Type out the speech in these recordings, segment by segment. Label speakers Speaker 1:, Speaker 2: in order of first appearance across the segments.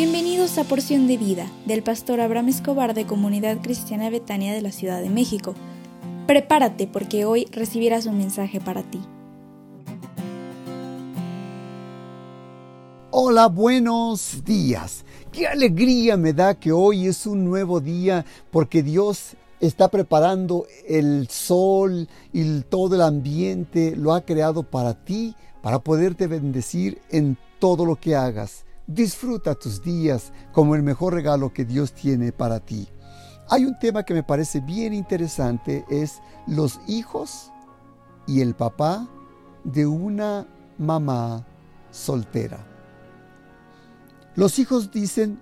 Speaker 1: Bienvenidos a Porción de Vida del pastor Abraham Escobar de Comunidad Cristiana Betania de la Ciudad de México. Prepárate porque hoy recibirás un mensaje para ti.
Speaker 2: Hola, buenos días. Qué alegría me da que hoy es un nuevo día porque Dios está preparando el sol y todo el ambiente, lo ha creado para ti, para poderte bendecir en todo lo que hagas. Disfruta tus días como el mejor regalo que Dios tiene para ti. Hay un tema que me parece bien interesante, es los hijos y el papá de una mamá soltera. Los hijos dicen,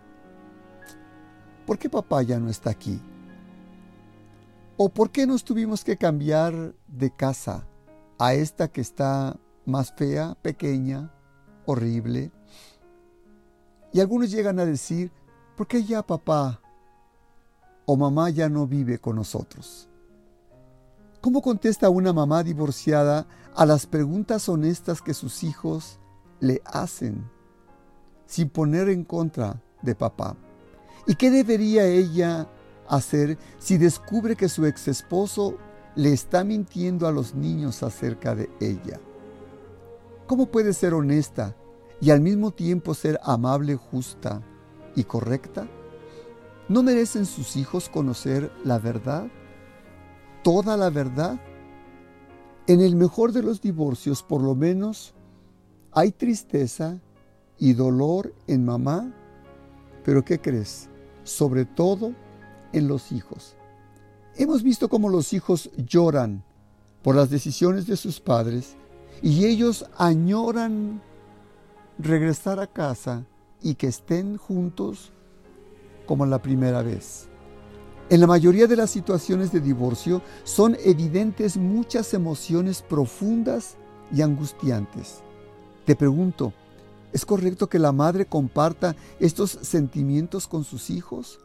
Speaker 2: ¿por qué papá ya no está aquí? ¿O por qué nos tuvimos que cambiar de casa a esta que está más fea, pequeña, horrible? Y algunos llegan a decir, ¿por qué ya papá o mamá ya no vive con nosotros? ¿Cómo contesta una mamá divorciada a las preguntas honestas que sus hijos le hacen sin poner en contra de papá? ¿Y qué debería ella hacer si descubre que su ex esposo le está mintiendo a los niños acerca de ella? ¿Cómo puede ser honesta y al mismo tiempo ser amable, justa y correcta? ¿No merecen sus hijos conocer la verdad? ¿Toda la verdad? En el mejor de los divorcios, por lo menos, hay tristeza y dolor en mamá, pero ¿qué crees? Sobre todo en los hijos. Hemos visto cómo los hijos lloran por las decisiones de sus padres y ellos añoran regresar a casa y que estén juntos como la primera vez. En la mayoría de las situaciones de divorcio son evidentes muchas emociones profundas y angustiantes. Te pregunto, ¿es correcto que la madre comparta estos sentimientos con sus hijos?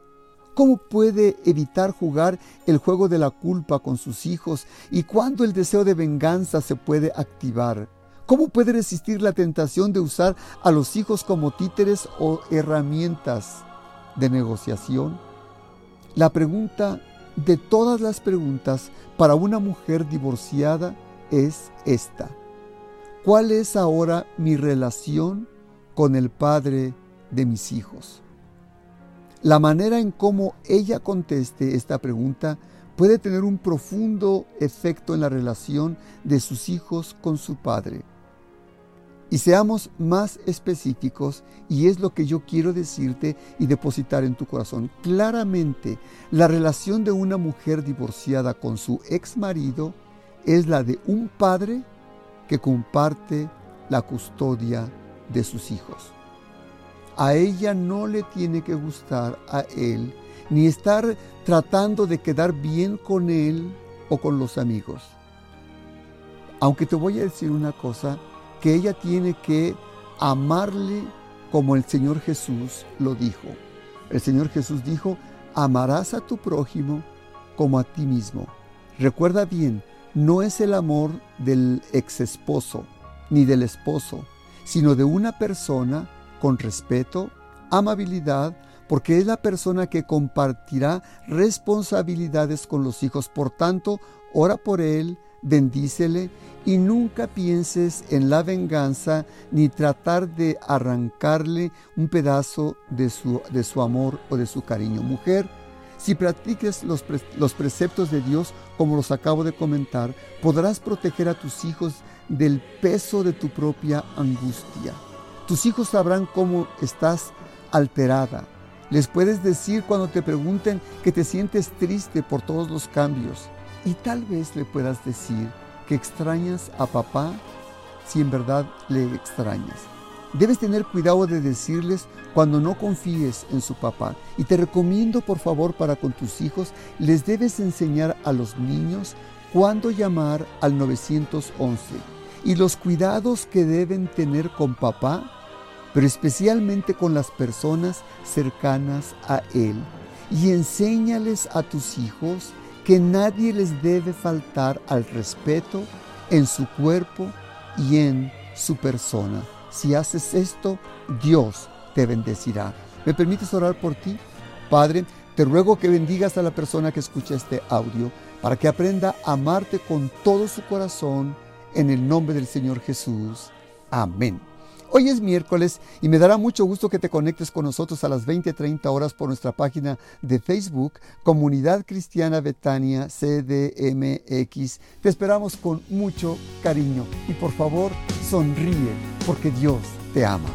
Speaker 2: ¿Cómo puede evitar jugar el juego de la culpa con sus hijos y cuándo el deseo de venganza se puede activar? ¿Cómo puede resistir la tentación de usar a los hijos como títeres o herramientas de negociación? La pregunta de todas las preguntas para una mujer divorciada es esta. ¿Cuál es ahora mi relación con el padre de mis hijos? La manera en cómo ella conteste esta pregunta puede tener un profundo efecto en la relación de sus hijos con su padre. Y seamos más específicos, y es lo que yo quiero decirte y depositar en tu corazón. Claramente, la relación de una mujer divorciada con su ex marido es la de un padre que comparte la custodia de sus hijos. A ella no le tiene que gustar a él, ni estar tratando de quedar bien con él o con los amigos. Aunque te voy a decir una cosa, que ella tiene que amarle como el Señor Jesús lo dijo. El Señor Jesús dijo, amarás a tu prójimo como a ti mismo. Recuerda bien, no es el amor del ex esposo ni del esposo, sino de una persona con respeto, amabilidad, porque es la persona que compartirá responsabilidades con los hijos. Por tanto, ora por él, bendícele y nunca pienses en la venganza ni tratar de arrancarle un pedazo de su, de su amor o de su cariño. Mujer, si practiques los, los preceptos de Dios como los acabo de comentar, podrás proteger a tus hijos del peso de tu propia angustia. Tus hijos sabrán cómo estás alterada. Les puedes decir cuando te pregunten que te sientes triste por todos los cambios y tal vez le puedas decir que extrañas a papá si en verdad le extrañas. Debes tener cuidado de decirles cuando no confíes en su papá. Y te recomiendo por favor para con tus hijos, les debes enseñar a los niños cuándo llamar al 911 y los cuidados que deben tener con papá, pero especialmente con las personas cercanas a él. Y enséñales a tus hijos que nadie les debe faltar al respeto en su cuerpo y en su persona. Si haces esto, Dios te bendecirá. ¿Me permites orar por ti? Padre, te ruego que bendigas a la persona que escucha este audio para que aprenda a amarte con todo su corazón en el nombre del Señor Jesús. Amén. Hoy es miércoles y me dará mucho gusto que te conectes con nosotros a las 20:30 horas por nuestra página de Facebook, Comunidad Cristiana Betania CDMX. Te esperamos con mucho cariño y por favor sonríe porque Dios te ama.